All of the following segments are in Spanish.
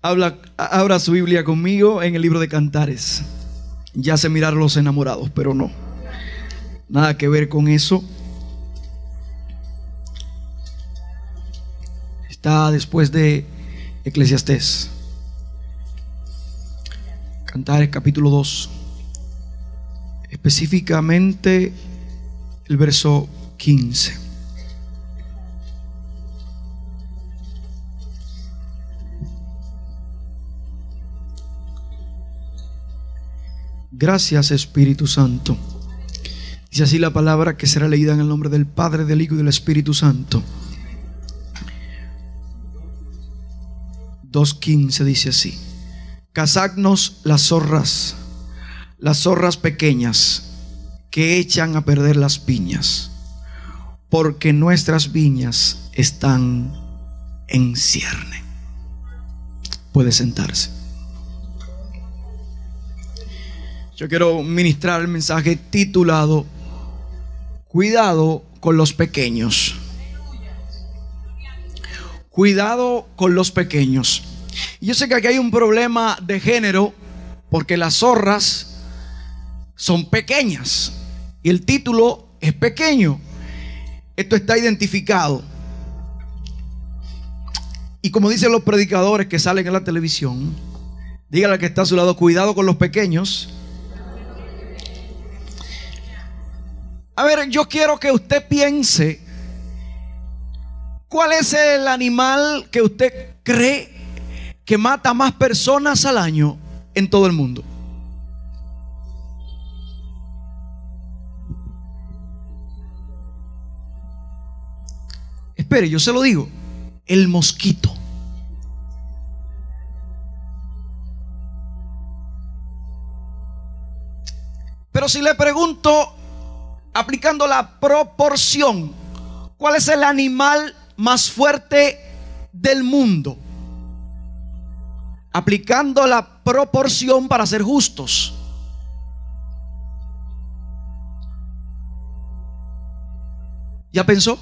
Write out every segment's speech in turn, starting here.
Habla, abra su Biblia conmigo en el libro de Cantares. Ya sé mirar los enamorados, pero no. Nada que ver con eso. Está después de Eclesiastés. Cantares capítulo 2. Específicamente el verso 15. Gracias Espíritu Santo. Dice así la palabra que será leída en el nombre del Padre, del Hijo y del Espíritu Santo. 2.15 dice así. Cazadnos las zorras, las zorras pequeñas que echan a perder las piñas, porque nuestras viñas están en cierne. Puede sentarse. Yo quiero ministrar el mensaje titulado Cuidado con los pequeños. Cuidado con los pequeños. Yo sé que aquí hay un problema de género porque las zorras son pequeñas y el título es pequeño. Esto está identificado. Y como dicen los predicadores que salen en la televisión, dígale al que está a su lado, cuidado con los pequeños A ver, yo quiero que usted piense cuál es el animal que usted cree que mata más personas al año en todo el mundo. Espere, yo se lo digo. El mosquito. Pero si le pregunto aplicando la proporción, ¿cuál es el animal más fuerte del mundo? Aplicando la proporción para ser justos. ¿Ya pensó?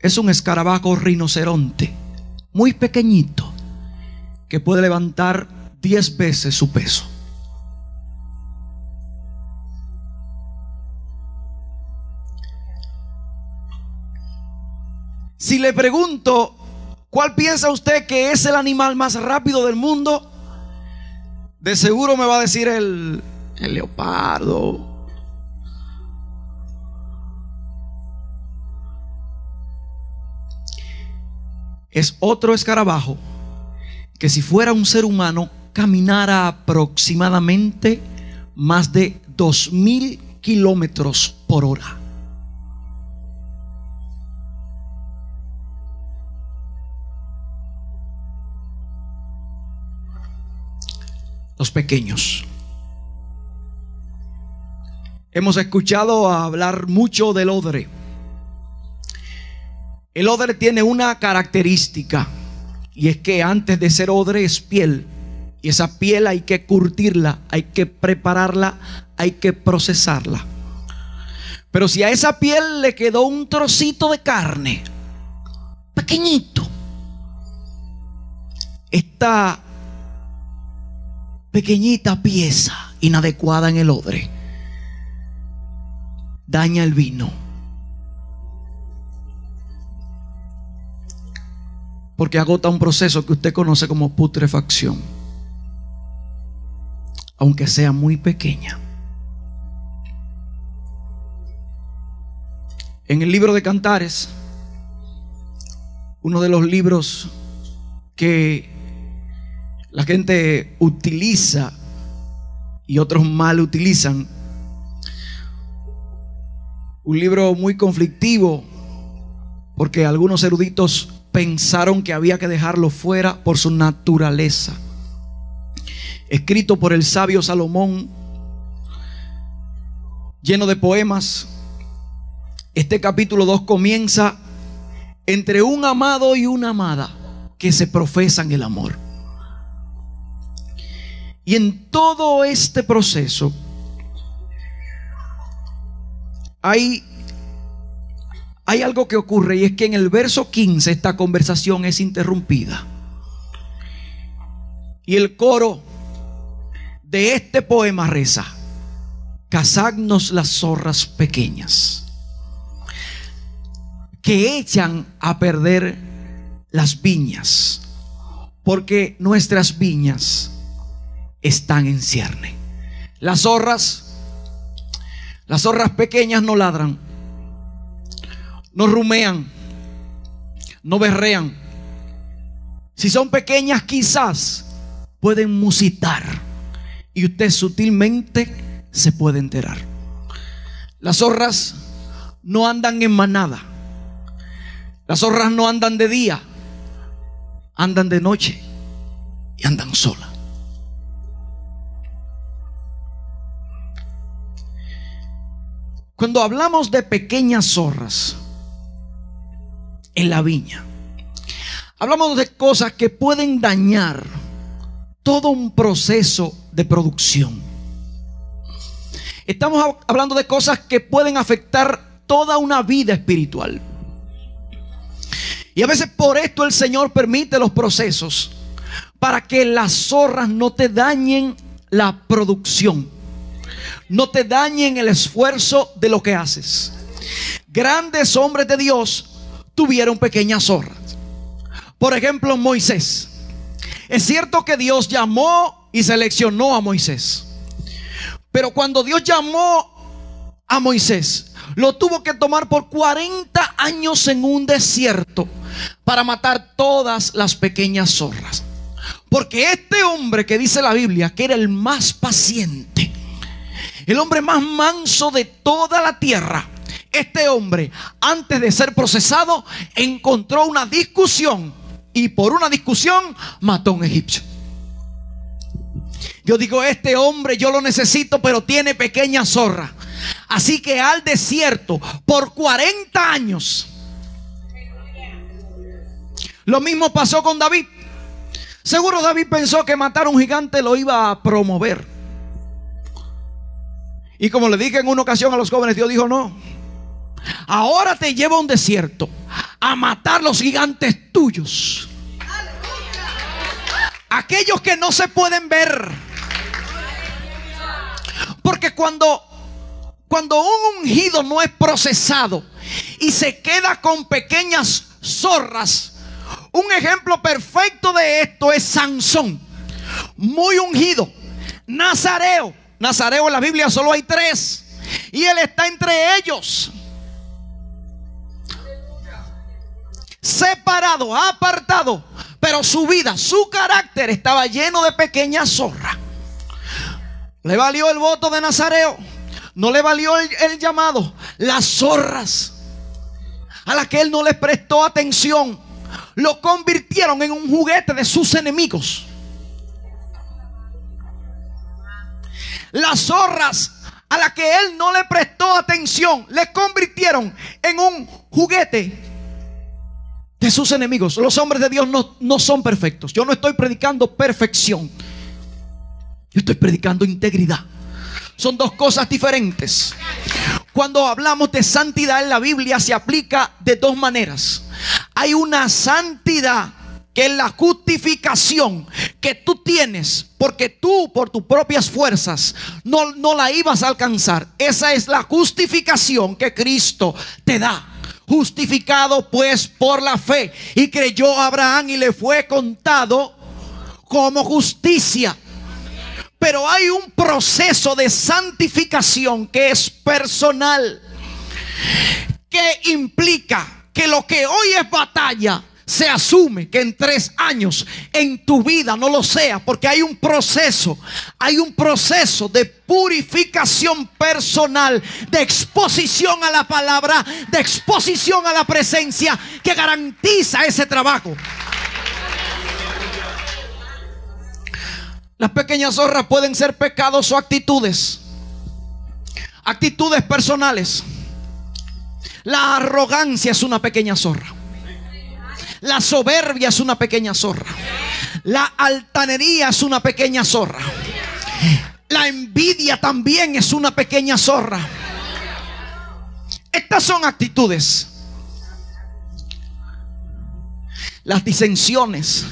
Es un escarabajo rinoceronte, muy pequeñito, que puede levantar 10 veces su peso. Si le pregunto, ¿cuál piensa usted que es el animal más rápido del mundo? De seguro me va a decir el, leopardo. Es otro escarabajo que si fuera un ser humano caminara aproximadamente más de dos mil kilómetros por hora. Los pequeños. Hemos escuchado hablar mucho del odre. El odre tiene una característica y es que antes de ser odre es piel. Y esa piel hay que curtirla, hay que prepararla, hay que procesarla. Pero si a esa piel le quedó un trocito de carne, pequeñito, está pequeñita pieza inadecuada en el odre daña el vino. Porque agota un proceso que usted conoce como putrefacción. Aunque sea muy pequeña. En el libro de Cantares, uno de los libros que la gente utiliza y otros mal utilizan. Un libro muy conflictivo porque algunos eruditos pensaron que había que dejarlo fuera por su naturaleza. Escrito por el sabio Salomón, lleno de poemas. Este capítulo 2 comienza entre un amado y una amada que se profesan el amor. Y en todo este proceso hay, hay algo que ocurre y es que en el verso 15 esta conversación es interrumpida. Y el coro de este poema reza, cazadnos las zorras pequeñas que echan a perder las viñas, porque nuestras viñas están en cierne. Las zorras, las zorras pequeñas no ladran, no rumean, no berrean. Si son pequeñas quizás pueden musitar y usted sutilmente se puede enterar. Las zorras no andan en manada. Las zorras no andan de día, andan de noche y andan solas. Cuando hablamos de pequeñas zorras en la viña, hablamos de cosas que pueden dañar todo un proceso de producción. Estamos hablando de cosas que pueden afectar toda una vida espiritual. Y a veces por esto el Señor permite los procesos para que las zorras no te dañen la producción no te dañen el esfuerzo de lo que haces. Grandes hombres de Dios tuvieron pequeñas zorras. Por ejemplo, Moisés. Es cierto que Dios llamó y seleccionó a Moisés. Pero cuando Dios llamó a Moisés, lo tuvo que tomar por 40 años en un desierto para matar todas las pequeñas zorras. Porque este hombre que dice la Biblia, que era el más paciente, el hombre más manso de toda la tierra. Este hombre, antes de ser procesado, encontró una discusión y por una discusión mató a un egipcio. Yo digo, este hombre yo lo necesito, pero tiene pequeña zorra. Así que al desierto por 40 años. Lo mismo pasó con David. Seguro David pensó que matar a un gigante lo iba a promover. Y como le dije en una ocasión a los jóvenes, Dios dijo, no, ahora te llevo a un desierto a matar los gigantes tuyos. Aquellos que no se pueden ver. Porque cuando, cuando un ungido no es procesado y se queda con pequeñas zorras, un ejemplo perfecto de esto es Sansón, muy ungido, Nazareo Nazareo en la Biblia solo hay tres. Y él está entre ellos. Separado, apartado. Pero su vida, su carácter estaba lleno de pequeñas zorras. Le valió el voto de Nazareo. No le valió el, el llamado. Las zorras a las que él no les prestó atención. Lo convirtieron en un juguete de sus enemigos. Las zorras a las que él no le prestó atención le convirtieron en un juguete de sus enemigos. Los hombres de Dios no, no son perfectos. Yo no estoy predicando perfección. Yo estoy predicando integridad. Son dos cosas diferentes. Cuando hablamos de santidad en la Biblia se aplica de dos maneras. Hay una santidad que la justificación que tú tienes, porque tú por tus propias fuerzas no, no la ibas a alcanzar, esa es la justificación que Cristo te da. Justificado pues por la fe. Y creyó Abraham y le fue contado como justicia. Pero hay un proceso de santificación que es personal, que implica que lo que hoy es batalla, se asume que en tres años en tu vida no lo sea, porque hay un proceso, hay un proceso de purificación personal, de exposición a la palabra, de exposición a la presencia que garantiza ese trabajo. Las pequeñas zorras pueden ser pecados o actitudes. Actitudes personales. La arrogancia es una pequeña zorra. La soberbia es una pequeña zorra. La altanería es una pequeña zorra. La envidia también es una pequeña zorra. Estas son actitudes. Las disensiones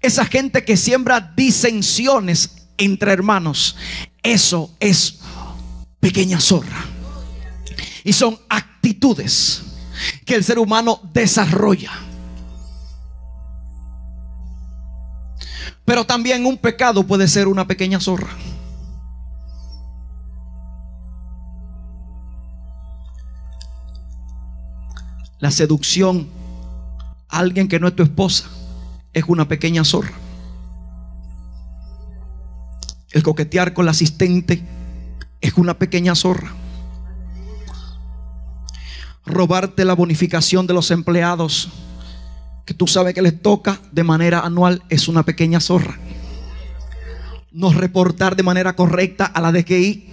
esa gente que siembra disensiones entre hermanos, eso es pequeña zorra. Y son actitudes que el ser humano desarrolla. Pero también un pecado puede ser una pequeña zorra. La seducción a alguien que no es tu esposa es una pequeña zorra. El coquetear con la asistente es una pequeña zorra. Robarte la bonificación de los empleados que tú sabes que les toca de manera anual es una pequeña zorra. No reportar de manera correcta a la DGI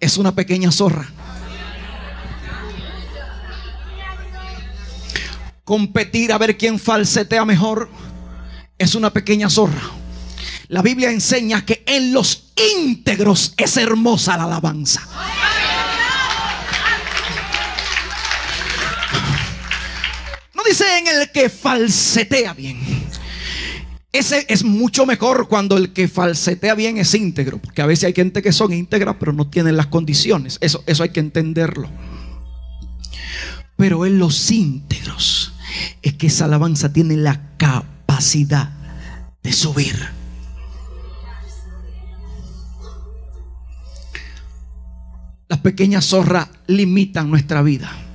es una pequeña zorra. competir a ver quién falsetea mejor, es una pequeña zorra. La Biblia enseña que en los íntegros es hermosa la alabanza. Dice en el que falsetea bien. Ese es mucho mejor cuando el que falsetea bien es íntegro, porque a veces hay gente que son íntegras pero no tienen las condiciones. Eso, eso hay que entenderlo. Pero en los íntegros es que esa alabanza tiene la capacidad de subir. Las pequeñas zorras limitan nuestra vida.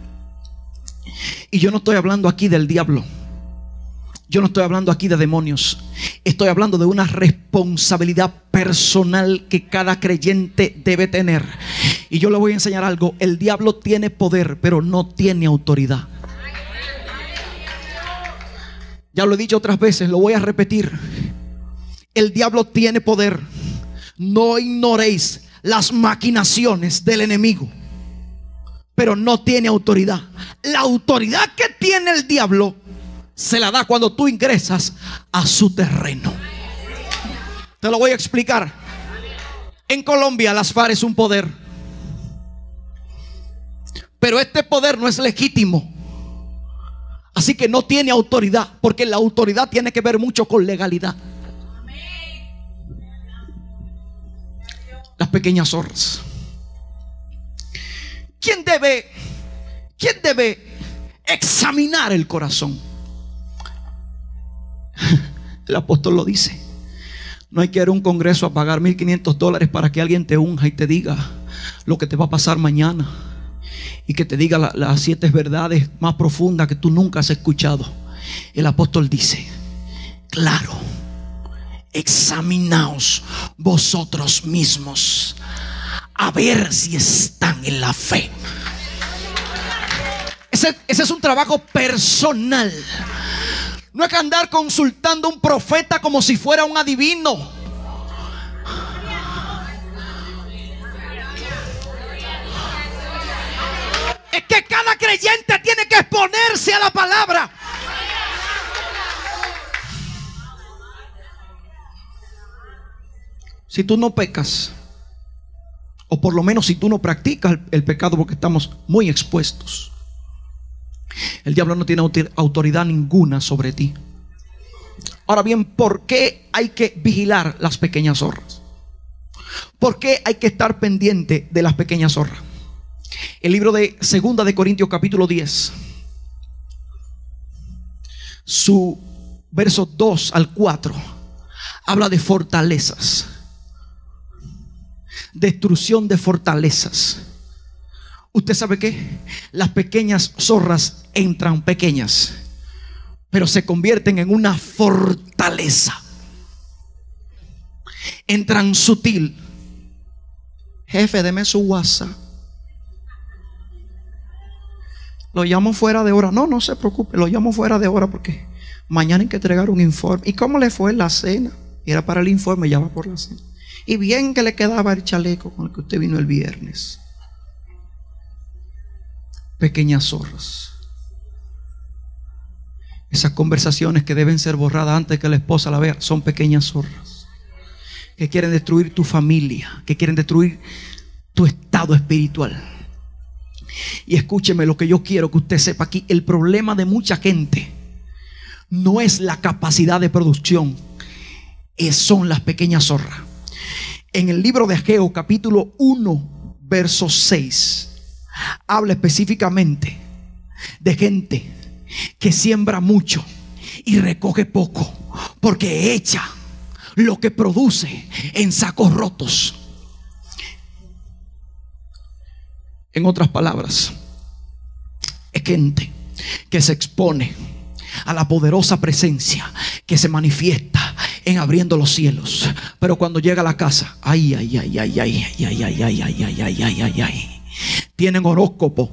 Y yo no estoy hablando aquí del diablo. Yo no estoy hablando aquí de demonios. Estoy hablando de una responsabilidad personal que cada creyente debe tener. Y yo le voy a enseñar algo. El diablo tiene poder, pero no tiene autoridad. Ya lo he dicho otras veces, lo voy a repetir. El diablo tiene poder. No ignoréis las maquinaciones del enemigo. Pero no tiene autoridad. La autoridad que tiene el diablo se la da cuando tú ingresas a su terreno. Te lo voy a explicar. En Colombia las FARC es un poder. Pero este poder no es legítimo. Así que no tiene autoridad, porque la autoridad tiene que ver mucho con legalidad. Las pequeñas zorras. ¿Quién debe, quién debe examinar el corazón? El apóstol lo dice. No hay que ir a un congreso a pagar 1.500 dólares para que alguien te unja y te diga lo que te va a pasar mañana y que te diga las siete verdades más profundas que tú nunca has escuchado. El apóstol dice, claro, examinaos vosotros mismos a ver si están en la fe. Ese, es un trabajo personal. No hay que andar consultando a un profeta como si fuera un adivino. Es que cada creyente tiene que exponerse a la palabra. Si tú no pecas, o por lo menos si tú no practicas el, pecado porque estamos muy expuestos, el diablo no tiene autoridad ninguna sobre ti. Ahora bien, ¿por qué hay que vigilar las pequeñas zorras? ¿Por qué hay que estar pendiente de las pequeñas zorras? El libro de Segunda de Corintios capítulo 10. Su verso 2 al 4 habla de fortalezas. Destrucción de fortalezas. ¿Usted sabe qué? Las pequeñas zorras entran pequeñas, pero se convierten en una fortaleza. Entran sutil. Jefe, deme su WhatsApp. Lo llamo fuera de hora. No, no se preocupe, lo llamo fuera de hora porque mañana hay que entregar un informe. ¿Y cómo le fue la cena? Era para el informe, ya va por la cena. Y bien que le quedaba el chaleco con el que usted vino el viernes. Pequeñas zorras. Esas conversaciones que deben ser borradas antes que la esposa la vea son pequeñas zorras. Que quieren destruir tu familia, que quieren destruir tu estado espiritual. Y escúcheme lo que yo quiero que usted sepa aquí. El problema de mucha gente no es la capacidad de producción, son las pequeñas zorras. En el libro de Ageo, capítulo 1, verso 6, habla específicamente de gente que siembra mucho y recoge poco, porque echa lo que produce en sacos rotos. En otras palabras, es gente que se expone a la poderosa presencia que se manifiesta en abriendo los cielos. Pero cuando llega a la casa, ay, ay, ay, ay, ay, ay, ay, ay, ay, ay, ay, ay, ay, ay. Tienen horóscopo.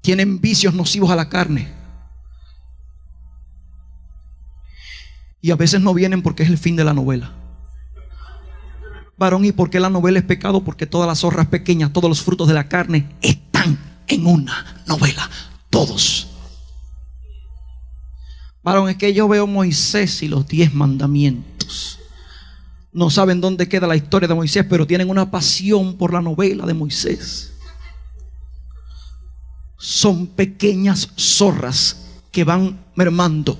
Tienen vicios nocivos a la carne. Y a veces no vienen porque es el fin de la novela. Varón, ¿y por qué la novela es pecado? Porque todas las zorras pequeñas, todos los frutos de la carne están en una novela. Todos. Varón, es que yo veo Moisés y los diez mandamientos. No saben dónde queda la historia de Moisés, pero tienen una pasión por la novela de Moisés. Son pequeñas zorras que van mermando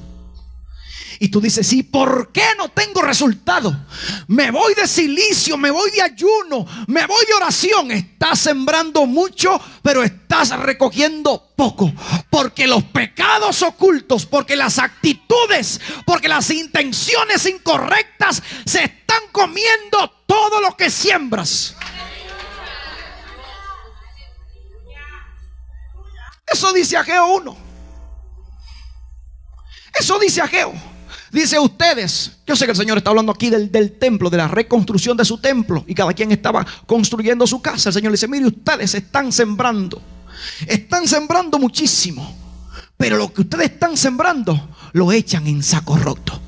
y tú dices, ¿y por qué no tengo resultado? Me voy de silicio, me voy de ayuno, me voy de oración. Estás sembrando mucho, pero estás recogiendo poco. Porque los pecados ocultos, porque las actitudes, porque las intenciones incorrectas se están comiendo todo lo que siembras. Eso dice Ageo 1. Eso dice Ageo. Dice ustedes, yo sé que el Señor está hablando aquí del, del, templo, de la reconstrucción de su templo, y cada quien estaba construyendo su casa. El Señor dice, mire, ustedes están sembrando, están sembrando muchísimo, pero lo que ustedes están sembrando lo echan en saco roto.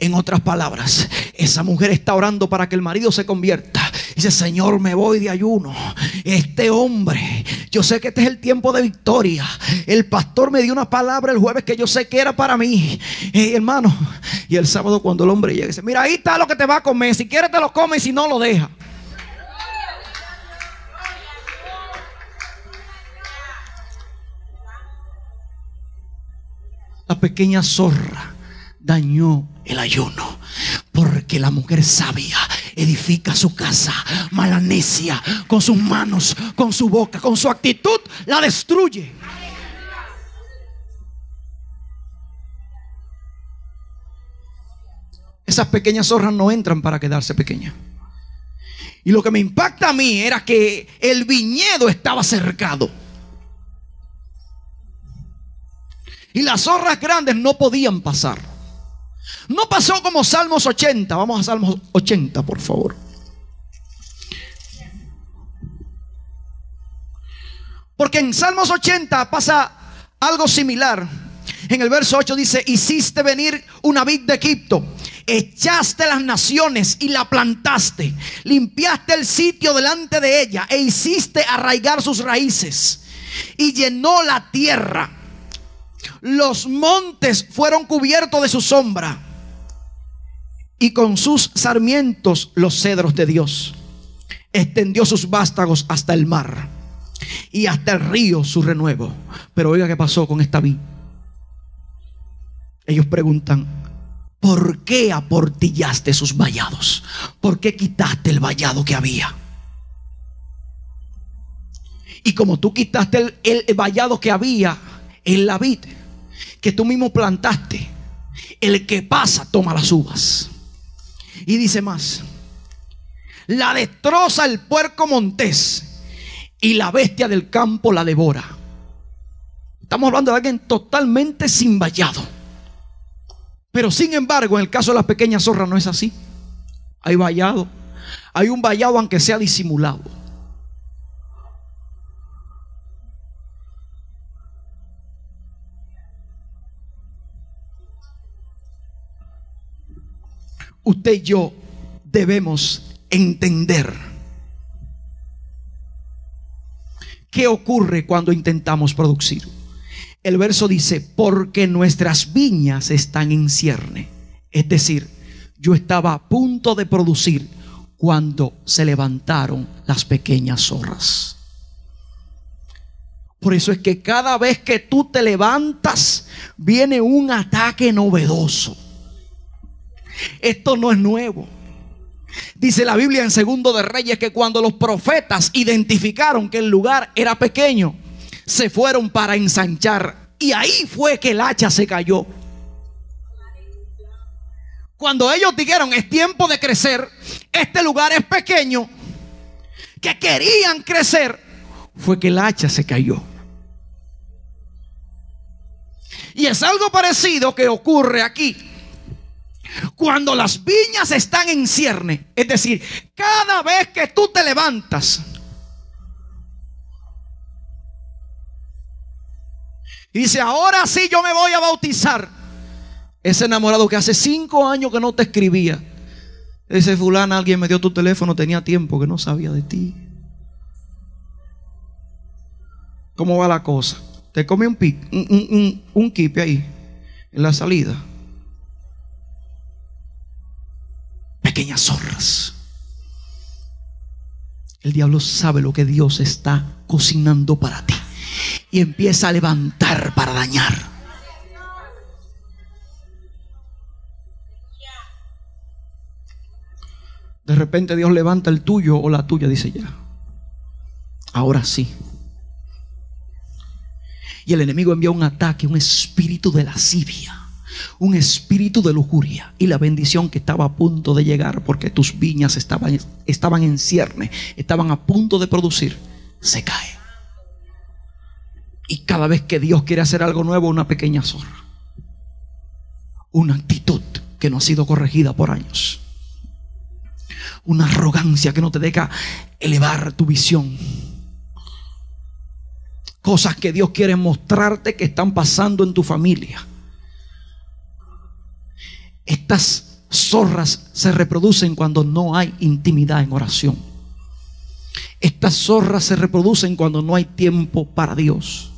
En otras palabras, esa mujer está orando para que el marido se convierta. Dice, Señor, me voy de ayuno. Este hombre, yo sé que este es el tiempo de victoria. El pastor me dio una palabra el jueves que yo sé que era para mí. Hermano, y el sábado cuando el hombre llega, dice, mira, ahí está lo que te va a comer. Si quieres te lo come y si no lo deja. La pequeña zorra dañó el ayuno. Porque la mujer sabia edifica su casa, mala necia, con sus manos, con su boca, con su actitud, la destruye. Esas pequeñas zorras no entran para quedarse pequeñas. Y lo que me impacta a mí era que el viñedo estaba cercado. Y las zorras grandes no podían pasar. No pasó como Salmos 80. Vamos a Salmos 80, por favor. Porque en Salmos 80 pasa algo similar. En el verso 8 dice, hiciste venir una vid de Egipto, echaste las naciones y la plantaste, limpiaste el sitio delante de ella e hiciste arraigar sus raíces y llenó la tierra. Los montes fueron cubiertos de su sombra y con sus sarmientos los cedros de Dios. Extendió sus vástagos hasta el mar y hasta el río su renuevo. Pero oiga qué pasó con esta vid. Ellos preguntan, ¿por qué aportillaste sus vallados? ¿Por qué quitaste el vallado que había? Y como tú quitaste el, el vallado que había en la vid, que tú mismo plantaste, el que pasa toma las uvas. Y dice más, la destroza el puerco montés y la bestia del campo la devora. Estamos hablando de alguien totalmente sin vallado. Pero sin embargo, en el caso de las pequeñas zorras no es así. Hay vallado. Hay un vallado aunque sea disimulado. Usted y yo debemos entender qué ocurre cuando intentamos producir. El verso dice, porque nuestras viñas están en cierne. Es decir, yo estaba a punto de producir cuando se levantaron las pequeñas zorras. Por eso es que cada vez que tú te levantas, viene un ataque novedoso. Esto no es nuevo. Dice la Biblia en Segundo de Reyes que cuando los profetas identificaron que el lugar era pequeño, se fueron para ensanchar. Y ahí fue que el hacha se cayó. Cuando ellos dijeron es tiempo de crecer, este lugar es pequeño, que querían crecer, fue que el hacha se cayó. Y es algo parecido que ocurre aquí. Cuando las viñas están en cierne, es decir, cada vez que tú te levantas y dice, ahora sí yo me voy a bautizar. Ese enamorado que hace cinco años que no te escribía. Ese fulano, alguien me dio tu teléfono, tenía tiempo que no sabía de ti. ¿Cómo va la cosa? Te come un, un, un kipe ahí, en la salida. Pequeñas zorras. El diablo sabe lo que Dios está cocinando para ti. Y empieza a levantar para dañar. De repente Dios levanta el tuyo o la tuya, dice ya. Ahora sí. Y el enemigo envía un ataque, un espíritu de lascivia, un espíritu de lujuria. Y la bendición que estaba a punto de llegar, porque tus viñas estaban, estaban en cierne, estaban a punto de producir, se cae. Y cada vez que Dios quiere hacer algo nuevo, una pequeña zorra. Una actitud que no ha sido corregida por años una arrogancia que no te deja elevar tu visión. Cosas que Dios quiere mostrarte que están pasando en tu familia. Estas zorras se reproducen cuando no hay intimidad en oración. Estas zorras se reproducen cuando no hay tiempo para Dios.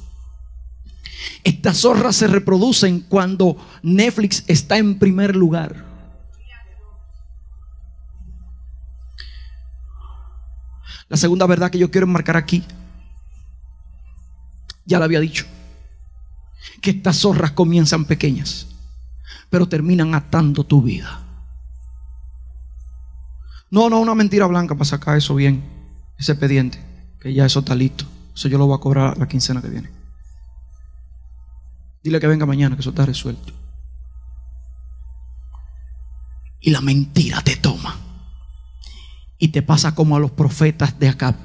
Estas zorras se reproducen cuando Netflix está en primer lugar. La segunda verdad que yo quiero enmarcar aquí, ya la había dicho, que estas zorras comienzan pequeñas, pero terminan atando tu vida. No, no, una mentira blanca para sacar eso bien, ese expediente, que ya eso está listo. Eso yo lo voy a cobrar la quincena que viene. Dile que venga mañana, que eso está resuelto. Y la mentira te toma. Y te pasa como a los profetas de acá.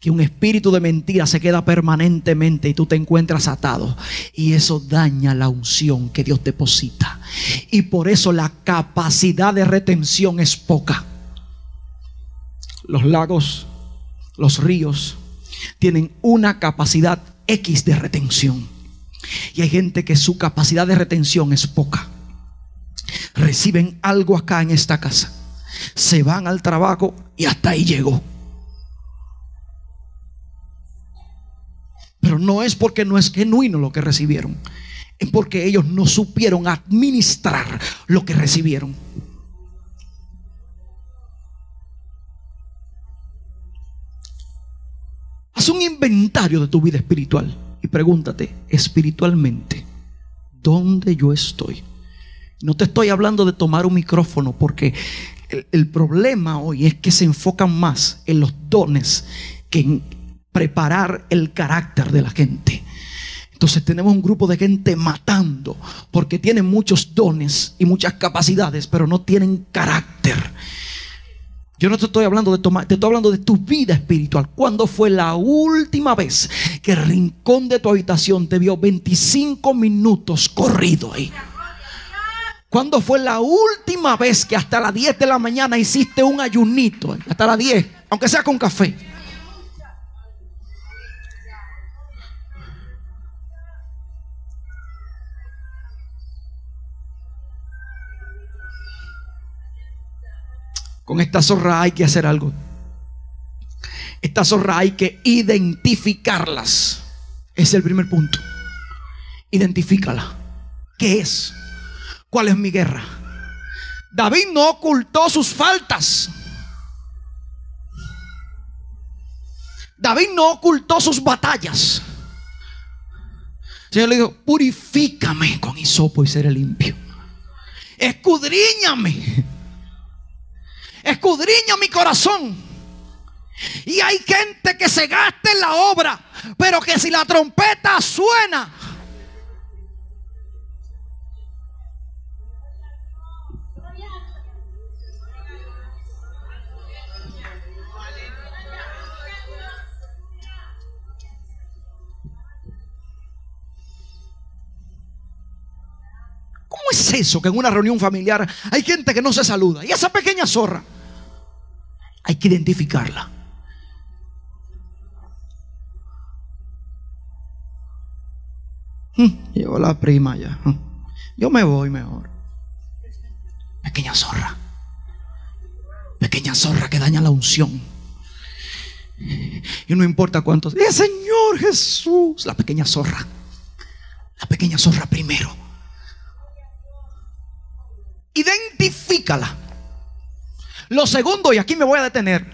Que un espíritu de mentira se queda permanentemente y tú te encuentras atado. Y eso daña la unción que Dios deposita. Y por eso la capacidad de retención es poca. Los lagos, los ríos, tienen una capacidad X de retención. Y hay gente que su capacidad de retención es poca. Reciben algo acá en esta casa se van al trabajo y hasta ahí llegó. Pero no es porque no es genuino lo que recibieron, es porque ellos no supieron administrar lo que recibieron. Haz un inventario de tu vida espiritual y pregúntate espiritualmente, ¿dónde yo estoy? No te estoy hablando de tomar un micrófono porque el, problema hoy es que se enfocan más en los dones que en preparar el carácter de la gente. Entonces tenemos un grupo de gente matando porque tienen muchos dones y muchas capacidades, pero no tienen carácter. Yo no te estoy hablando de tomar, te estoy hablando de tu vida espiritual. ¿Cuándo fue la última vez que el rincón de tu habitación te vio 25 minutos corrido ahí? ¿Cuándo fue la última vez que hasta las 10 de la mañana hiciste un ayunito? Hasta las 10, aunque sea con café. Con esta zorra hay que hacer algo. Esta zorra hay que identificarlas. Es el primer punto. Identifícala. ¿Qué es? ¿Cuál es mi guerra? David no ocultó sus faltas. David no ocultó sus batallas. Señor le dijo, purifícame con hisopo y seré limpio. Escudriñame. Escudriña mi corazón. Y hay gente que se gasta en la obra, pero que si la trompeta suena, ¿Cómo es eso que en una reunión familiar hay gente que no se saluda? Y esa pequeña zorra, hay que identificarla. Hmm, llegó la prima ya. Hmm. Yo me voy mejor. Pequeña zorra. Pequeña zorra que daña la unción. Y no importa cuántos. ¡El Señor Jesús! La pequeña zorra. La pequeña zorra primero. Identifícala. Lo segundo, y aquí me voy a detener,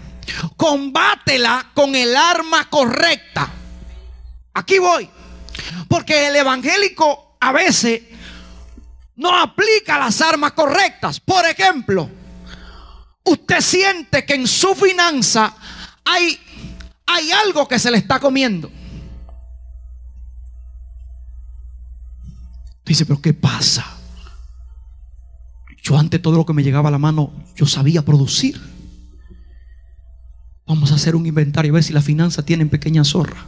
combátela con el arma correcta. Aquí voy. Porque el evangélico a veces no aplica las armas correctas. Por ejemplo, usted siente que en su finanza hay, hay algo que se le está comiendo. Dice, pero ¿qué pasa? Yo antes todo lo que me llegaba a la mano, yo sabía producir. Vamos a hacer un inventario, a ver si la finanza tiene pequeña zorra.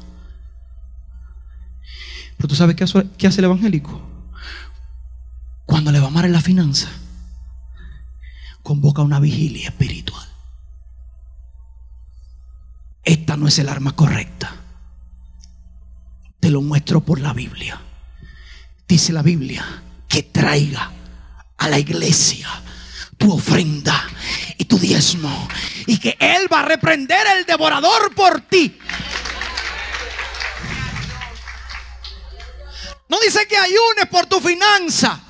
Pero tú sabes qué hace, el evangélico. Cuando le va mal en la finanza, convoca una vigilia espiritual. Esta no es el arma correcta. Te lo muestro por la Biblia. Dice la Biblia que traiga a la iglesia tu ofrenda y tu diezmo. Y que Él va a reprender el devorador por ti. No dice que ayunes por tu finanza.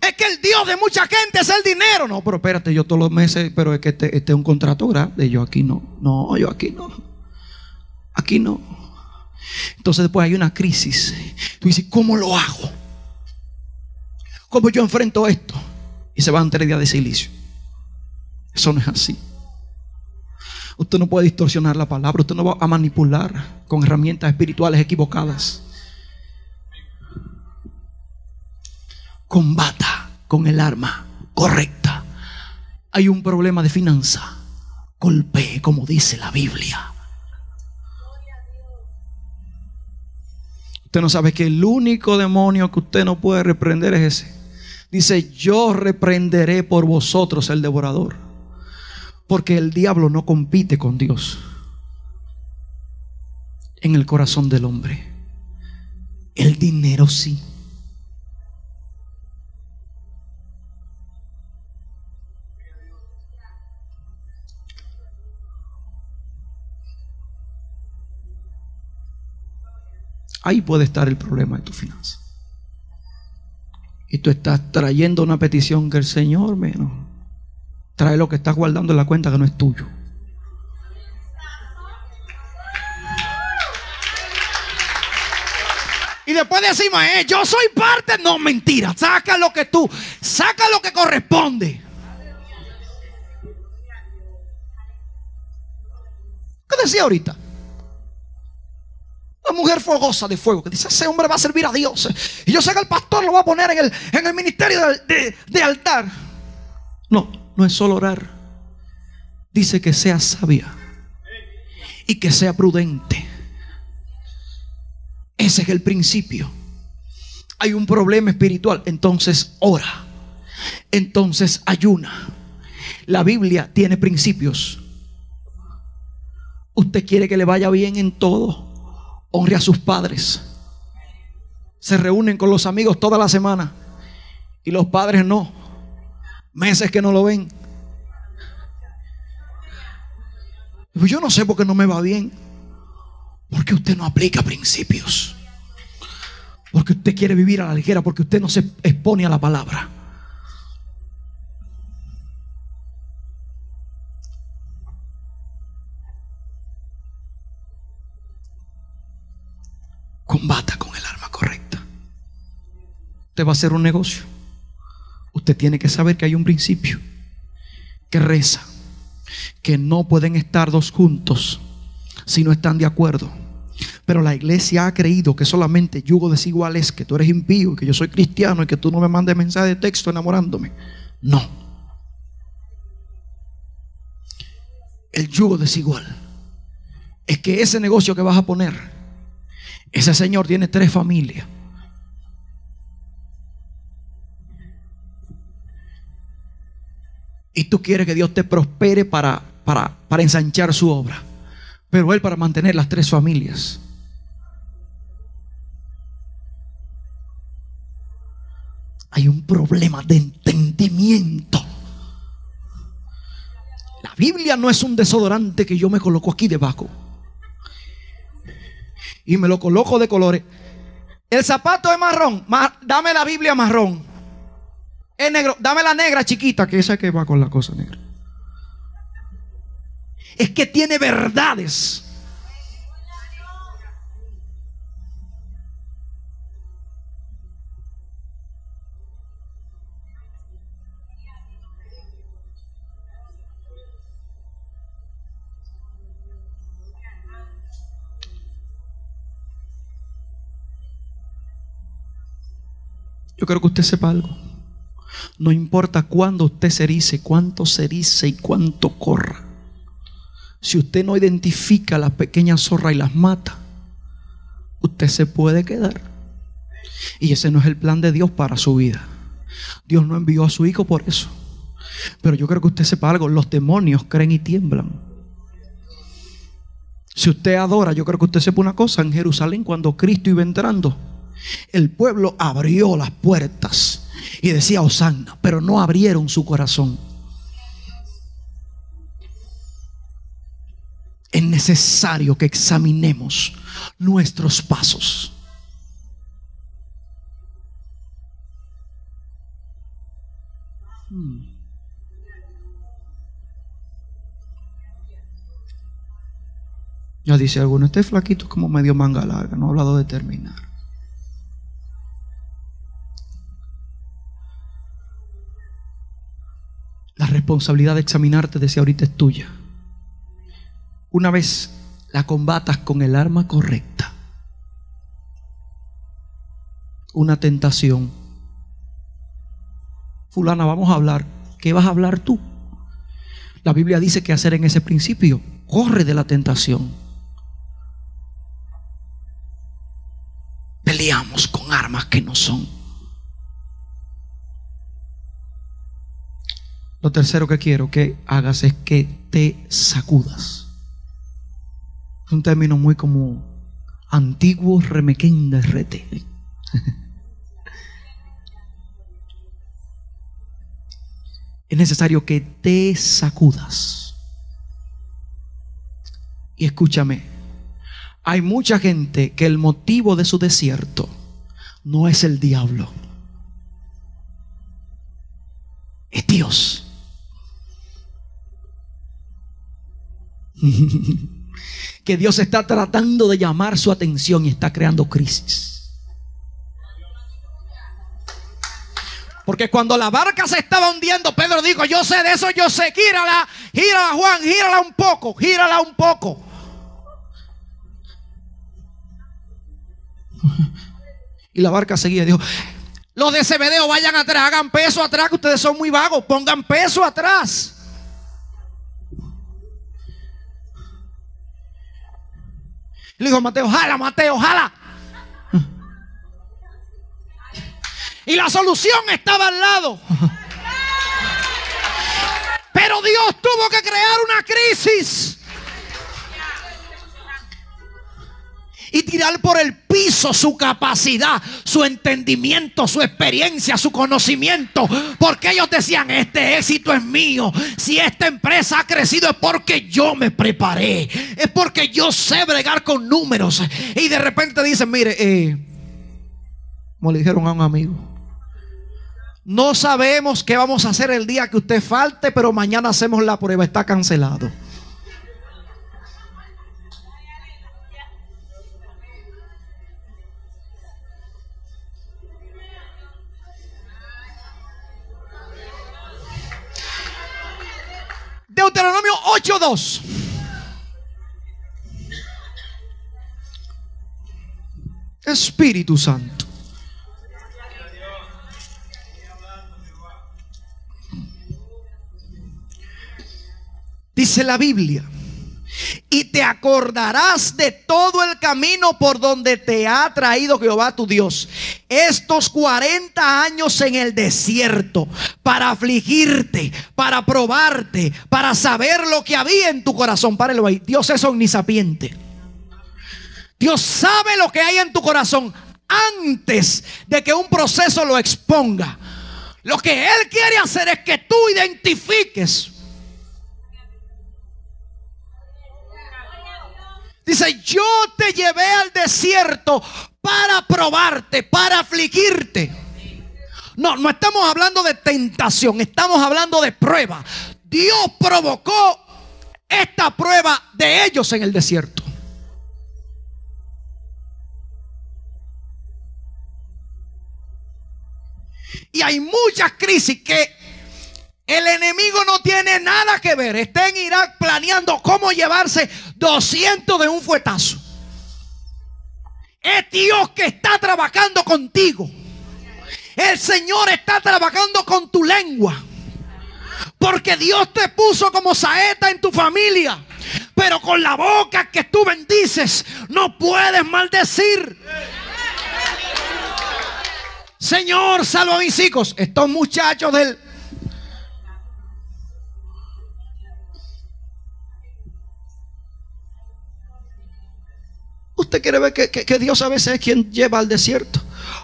Es que el Dios de mucha gente es el dinero. No, pero espérate, yo todos los meses, pero es que este, este es un contrato grande. Yo aquí no. No, yo aquí no. Aquí no. Entonces después hay una crisis. Tú dices, ¿cómo lo hago? ¿Cómo yo enfrento esto? Y se van tres días de silicio. Eso no es así. Usted no puede distorsionar la palabra. Usted no va a manipular con herramientas espirituales equivocadas. combata con el arma correcta. Hay un problema de finanza. Golpee, como dice la Biblia. Usted no sabe que el único demonio que usted no puede reprender es ese. Dice, yo reprenderé por vosotros el devorador. Porque el diablo no compite con Dios en el corazón del hombre. El dinero sí. Ahí puede estar el problema de tu finanza. Y tú estás trayendo una petición que el Señor menos. Trae lo que estás guardando en la cuenta que no es tuyo. Y después decimos, eh, yo soy parte. No, mentira. Saca lo que tú, saca lo que corresponde. ¿Qué decía ahorita? Una mujer fogosa de fuego que dice, ese hombre va a servir a Dios. Y yo sé que el pastor lo va a poner en el, en el ministerio de, de altar. No, no es solo orar. Dice que sea sabia y que sea prudente. Ese es el principio. Hay un problema espiritual, entonces ora. Entonces ayuna. La Biblia tiene principios. Usted quiere que le vaya bien en todo honre a sus padres. Se reúnen con los amigos toda la semana y los padres no. Meses que no lo ven. Yo no sé por qué no me va bien. Porque usted no aplica principios. Porque usted quiere vivir a la ligera. Porque usted no se expone a la palabra. Usted va a hacer un negocio. Usted tiene que saber que hay un principio que reza, que no pueden estar dos juntos si no están de acuerdo. Pero la iglesia ha creído que solamente yugo desigual es que tú eres impío, que yo soy cristiano y que tú no me mandes mensaje de texto enamorándome. No. El yugo desigual es que ese negocio que vas a poner, ese señor tiene tres familias. Y tú quieres que Dios te prospere para, para, para ensanchar su obra. Pero Él para mantener las tres familias. Hay un problema de entendimiento. La Biblia no es un desodorante que yo me coloco aquí debajo. Y me lo coloco de colores. El zapato es marrón. Dame la Biblia marrón. Es negro. Dame la negra chiquita, que esa que va con la cosa negra. Es que tiene verdades. Yo quiero que usted sepa algo. No importa cuándo usted se erice, cuánto se erice y cuánto corra. Si usted no identifica las pequeñas zorras y las mata, usted se puede quedar. Y ese no es el plan de Dios para su vida. Dios no envió a su hijo por eso. Pero yo creo que usted sepa algo, los demonios creen y tiemblan. Si usted adora, yo creo que usted sepa una cosa, en Jerusalén cuando Cristo iba entrando, el pueblo abrió las puertas y decía Osanna, pero no abrieron su corazón. Es necesario que examinemos nuestros pasos. Ya dice alguno, este flaquito como medio manga larga, no ha hablado de terminar. Responsabilidad de examinarte desde ahorita es tuya. Una vez la combatas con el arma correcta, una tentación. Fulana, vamos a hablar. ¿Qué vas a hablar tú? La Biblia dice que hacer en ese principio, corre de la tentación. Peleamos con armas que no son. Lo tercero que quiero que hagas es que te sacudas. Es un término muy como antiguo remequenda rete. es necesario que te sacudas. Y escúchame, hay mucha gente que el motivo de su desierto no es el diablo, es Dios. que Dios está tratando de llamar su atención y está creando crisis. Porque cuando la barca se estaba hundiendo, Pedro dijo, yo sé de eso, yo sé, gírala, gírala Juan, gírala un poco, gírala un poco. Y la barca seguía dijo, los de Cebedeo vayan atrás, hagan peso atrás, que ustedes son muy vagos, pongan peso atrás. Le dijo Mateo, jala, Mateo, jala. Y la solución estaba al lado. Pero Dios tuvo que crear una crisis. Y tirar por el piso su capacidad, su entendimiento, su experiencia, su conocimiento. Porque ellos decían, este éxito es mío. Si esta empresa ha crecido es porque yo me preparé. Es porque yo sé bregar con números. Y de repente dicen, mire, eh, como le dijeron a un amigo. No sabemos qué vamos a hacer el día que usted falte, pero mañana hacemos la prueba. Está cancelado. 8.2. Espíritu Santo. Dice la Biblia. Y te acordarás de todo el camino por donde te ha traído Jehová tu Dios. Estos 40 años en el desierto para afligirte, para probarte, para saber lo que había en tu corazón. Párelo ahí. Dios es omnisapiente. Dios sabe lo que hay en tu corazón antes de que un proceso lo exponga. Lo que Él quiere hacer es que tú identifiques Dice, yo te llevé al desierto para probarte, para afligirte. No, no estamos hablando de tentación, estamos hablando de prueba. Dios provocó esta prueba de ellos en el desierto. Y hay muchas crisis que el enemigo no tiene nada que ver. Está en Irak planeando cómo llevarse 200 de un fuetazo. Es Dios que está trabajando contigo. El Señor está trabajando con tu lengua. Porque Dios te puso como saeta en tu familia. Pero con la boca que tú bendices no puedes maldecir. Señor, salva a mis hijos. Estos muchachos del Usted quiere ver que, Dios a veces es quien lleva al desierto.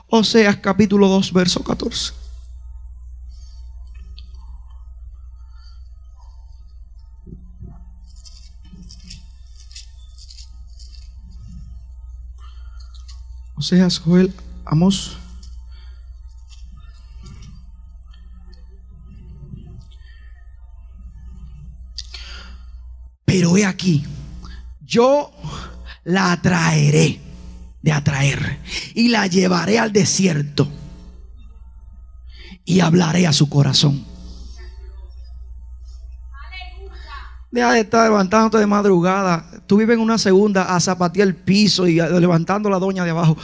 Oseas capítulo 2, verso 14. Oseas, Joel, Amos. Pero he aquí, yo la atraeré de atraer y la llevaré al desierto y hablaré a su corazón. Deja de estar levantándote de madrugada. Tú vives en una segunda a zapatear el piso y levantando la doña de abajo.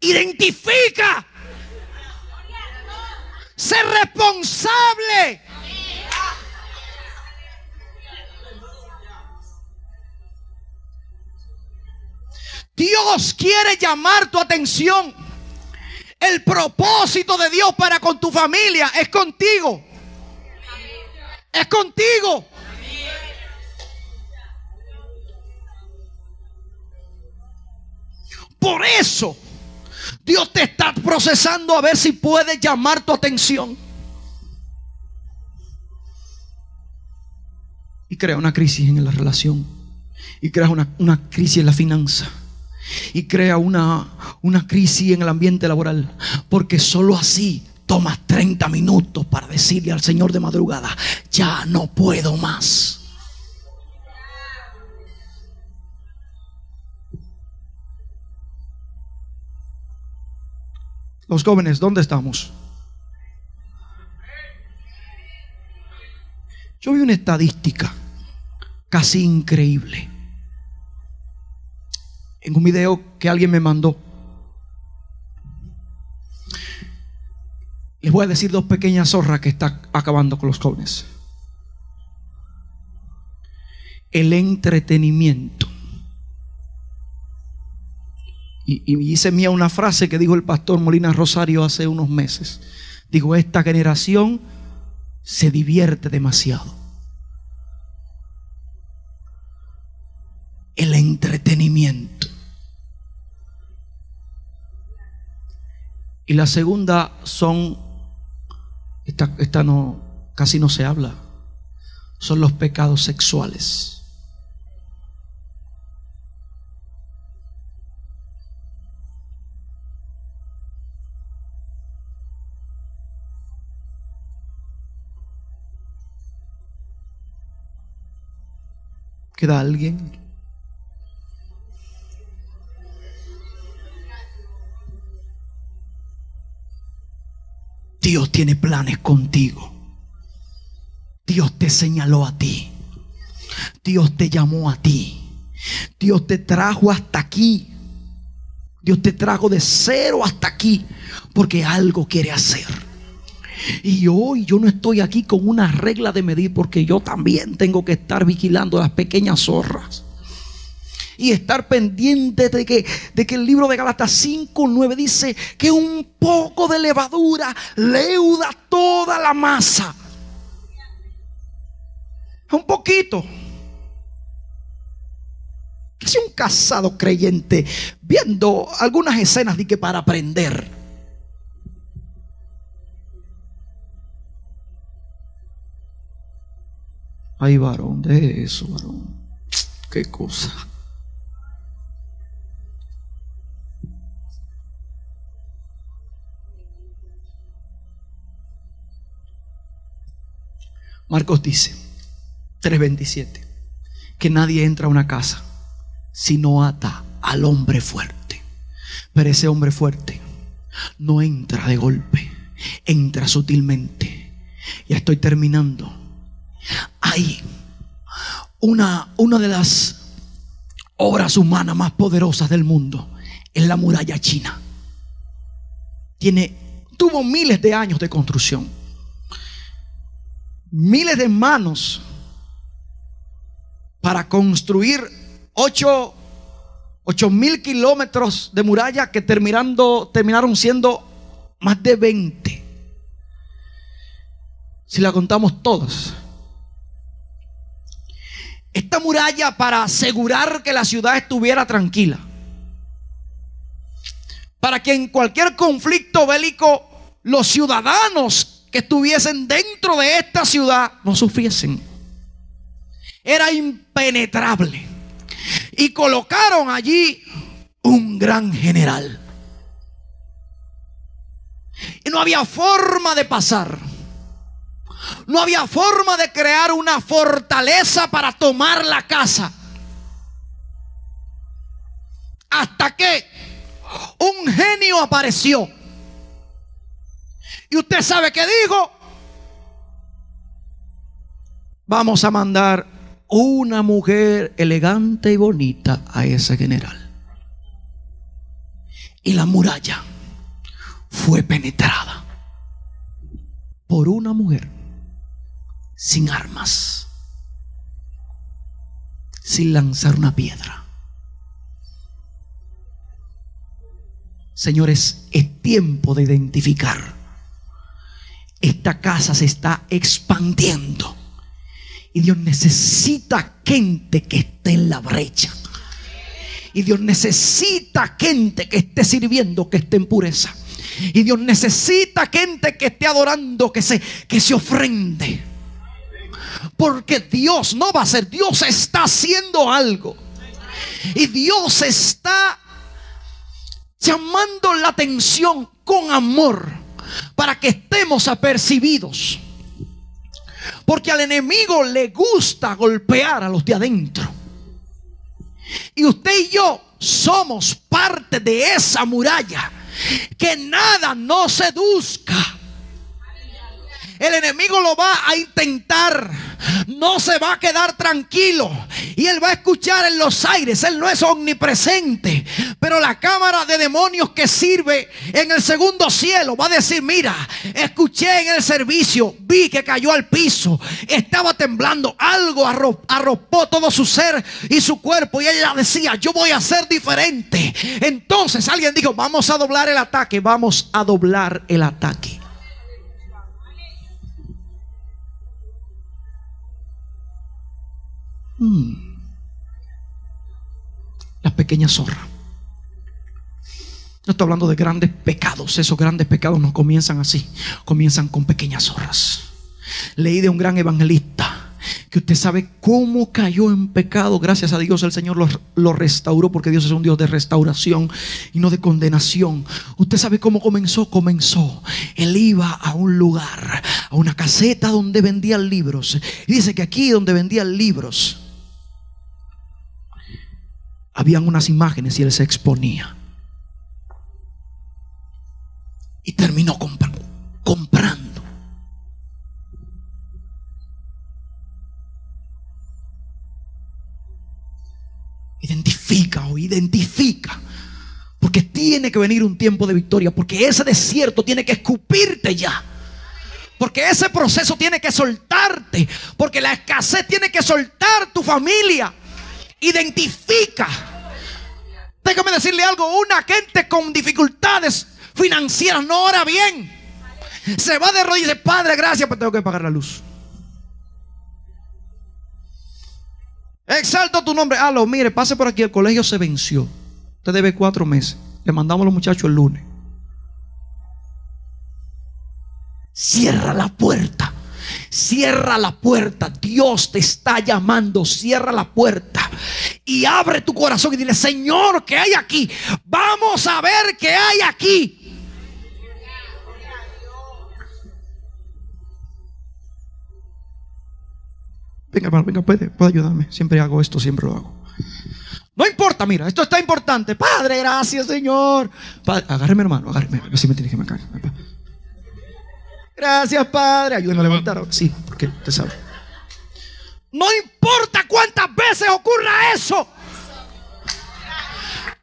Identifica. Ser responsable. Dios quiere llamar tu atención. El propósito de Dios para con tu familia es contigo. Es contigo. Por eso Dios te está procesando a ver si puede llamar tu atención. Y crea una crisis en la relación. Y crea una, una crisis en la finanza y crea una, una crisis en el ambiente laboral. Porque solo así tomas 30 minutos para decirle al Señor de madrugada, ya no puedo más. Los jóvenes, ¿dónde estamos? Yo vi una estadística casi increíble en un video que alguien me mandó. Les voy a decir dos pequeñas zorras que están acabando con los jóvenes. El entretenimiento. Y, y hice mía una frase que dijo el pastor Molina Rosario hace unos meses. Digo, esta generación se divierte demasiado. Y la segunda son, esta, no, casi no se habla, son los pecados sexuales. ¿Queda alguien? Dios tiene planes contigo. Dios te señaló a ti. Dios te llamó a ti. Dios te trajo hasta aquí. Dios te trajo de cero hasta aquí porque algo quiere hacer. Y hoy yo no estoy aquí con una regla de medir porque yo también tengo que estar vigilando las pequeñas zorras. Y estar pendiente de que, de que el libro de Galatas 5, 9 dice que un poco de levadura leuda toda la masa. Un poquito. Casi un casado creyente viendo algunas escenas de que para aprender. Ay, varón, de eso, varón. Qué cosa. Marcos dice, 3:27, que nadie entra a una casa si no ata al hombre fuerte. Pero ese hombre fuerte no entra de golpe, entra sutilmente. Ya estoy terminando. Hay una, una de las obras humanas más poderosas del mundo es la muralla china. Tiene, tuvo miles de años de construcción. Miles de manos para construir 8 mil kilómetros de muralla que terminando, terminaron siendo más de 20. Si la contamos todas. Esta muralla para asegurar que la ciudad estuviera tranquila. Para que en cualquier conflicto bélico los ciudadanos que estuviesen dentro de esta ciudad no sufriesen. Era impenetrable y colocaron allí un gran general. Y no había forma de pasar. No había forma de crear una fortaleza para tomar la casa. Hasta que un genio apareció. Y usted sabe qué dijo. Vamos a mandar una mujer elegante y bonita a ese general. Y la muralla fue penetrada por una mujer sin armas, sin lanzar una piedra. Señores, es tiempo de identificar. Esta casa se está expandiendo y Dios necesita gente que esté en la brecha. Y Dios necesita gente que esté sirviendo, que esté en pureza. Y Dios necesita gente que esté adorando, que se, que se ofrende. Porque Dios no va a ser, Dios está haciendo algo. Y Dios está llamando la atención con amor para que estemos apercibidos. Porque al enemigo le gusta golpear a los de adentro. Y usted y yo somos parte de esa muralla. Que nada nos seduzca el enemigo lo va a intentar. No se va a quedar tranquilo. Y él va a escuchar en los aires. Él no es omnipresente. Pero la cámara de demonios que sirve en el segundo cielo va a decir, mira, escuché en el servicio, vi que cayó al piso. Estaba temblando. Algo arropó todo su ser y su cuerpo. Y ella decía, yo voy a ser diferente. Entonces alguien dijo, vamos a doblar el ataque. Vamos a doblar el ataque. Mm. La pequeña zorra. No estoy hablando de grandes pecados. Esos grandes pecados no comienzan así. Comienzan con pequeñas zorras. Leí de un gran evangelista que usted sabe cómo cayó en pecado. Gracias a Dios el Señor lo, lo, restauró porque Dios es un Dios de restauración y no de condenación. Usted sabe cómo comenzó. Comenzó. Él iba a un lugar, a una caseta donde vendían libros. Y dice que aquí donde vendían libros habían unas imágenes y él se exponía. Y terminó comprando. identifica o identifica. Porque tiene que venir un tiempo de victoria. Porque ese desierto tiene que escupirte ya. Porque ese proceso tiene que soltarte. Porque la escasez tiene que soltar tu familia. Identifica. Déjame decirle algo. Una gente con dificultades financieras no ora bien. Se va de rodillas y dice, Padre, gracias, pero tengo que pagar la luz. Exalto tu nombre. Aló, mire, pase por aquí. El colegio se venció. Usted debe cuatro meses. Le mandamos a los muchachos el lunes. Cierra la puerta. Cierra la puerta. Dios te está llamando. Cierra la puerta. Y abre tu corazón y dile, Señor, ¿qué hay aquí? Vamos a ver qué hay aquí. Venga, hermano, venga, puede, puede ayudarme. Siempre hago esto, siempre lo hago. No importa, mira, esto está importante. Padre, gracias, Señor. Padre, agárreme, hermano, agárreme. Si me tiene que marcar. Gracias, Padre. Ayúdenme a levantar. Sí, porque usted sabe. No importa cuántas veces ocurra eso.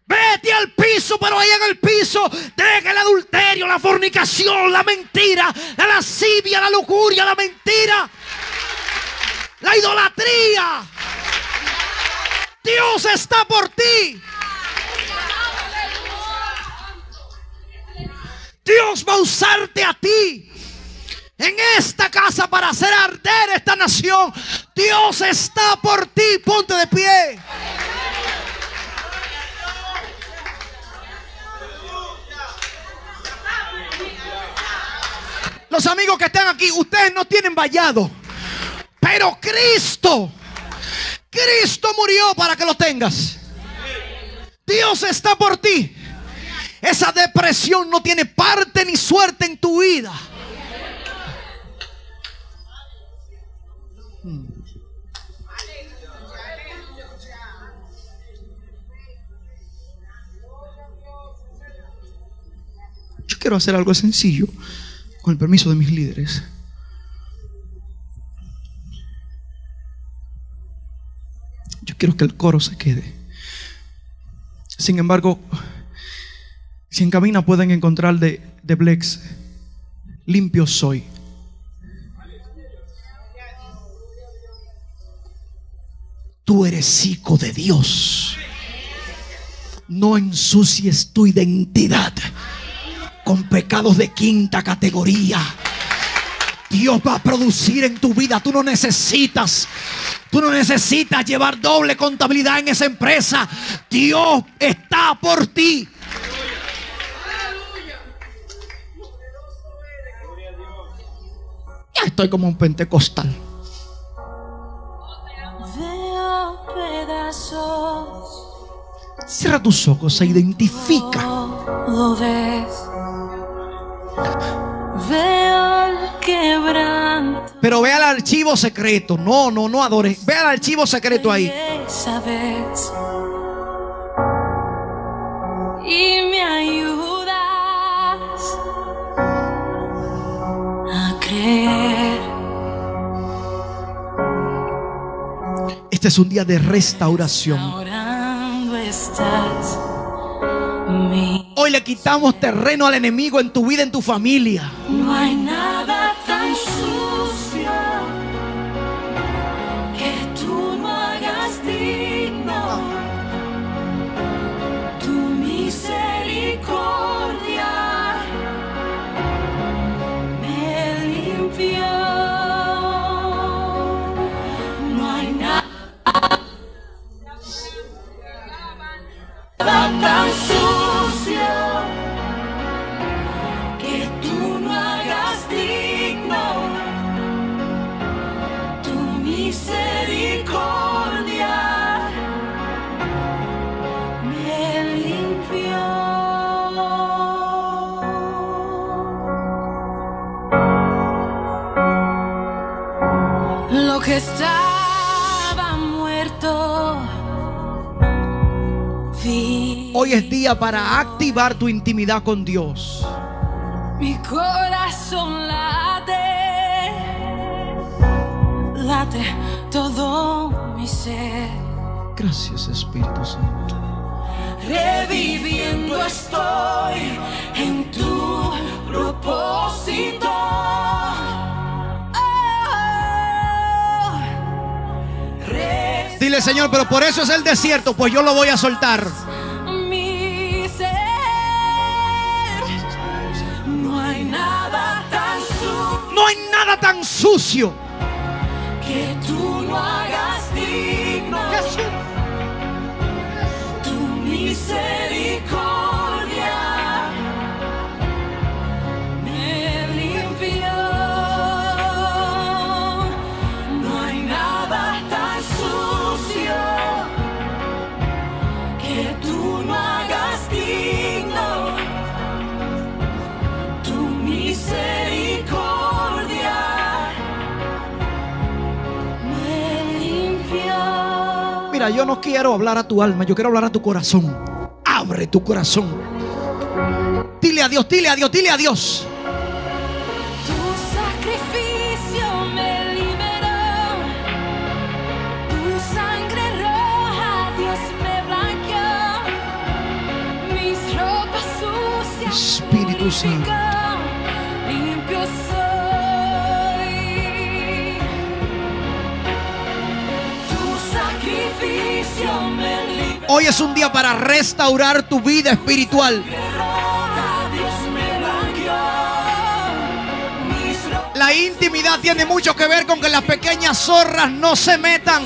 Vete al piso, pero ahí en el piso deja el adulterio, la fornicación, la mentira, la lascivia, la lujuria, la mentira, la idolatría. Dios está por ti. Dios va a usarte a ti en esta casa para hacer arder esta nación. Dios está por ti. Ponte de pie. Los amigos que están aquí, ustedes no tienen vallado. Pero Cristo, Cristo murió para que lo tengas. Dios está por ti. Esa depresión no tiene parte ni suerte en tu vida. Quiero hacer algo sencillo con el permiso de mis líderes. Yo quiero que el coro se quede. Sin embargo, si en camina pueden encontrar de, de Blex, limpio soy. Tú eres hijo de Dios. No ensucies tu identidad con pecados de quinta categoría. Dios va a producir en tu vida. Tú no necesitas, tú no necesitas llevar doble contabilidad en esa empresa. Dios está por ti. Ya estoy como un pentecostal. Veo pedazos, Cierra tus ojos, se identifica. lo ves. Veo el quebranto. Pero ve al archivo secreto. No, no, no adore. Ve al archivo secreto ahí. Y me ayudas a creer. Este es un día de restauración. Estás. Hoy le quitamos terreno al enemigo en tu vida, en tu familia. No hay que estaba muerto. vi. Hoy es día para activar tu intimidad con Dios. Mi corazón late, late todo mi ser. Gracias Espíritu Santo. reviviendo estoy en tu propósito. Señor, pero por eso es el desierto, pues yo lo voy a soltar. mi ser. No hay nada tan sucio No hay nada tan sucio. Yo no quiero hablar a tu alma, yo quiero hablar a tu corazón. Abre tu corazón. Dile a Dios, dile a Dios, dile a Dios. Tu sacrificio Hoy es un día para restaurar tu vida espiritual. La intimidad tiene mucho que ver con que las pequeñas zorras no se metan.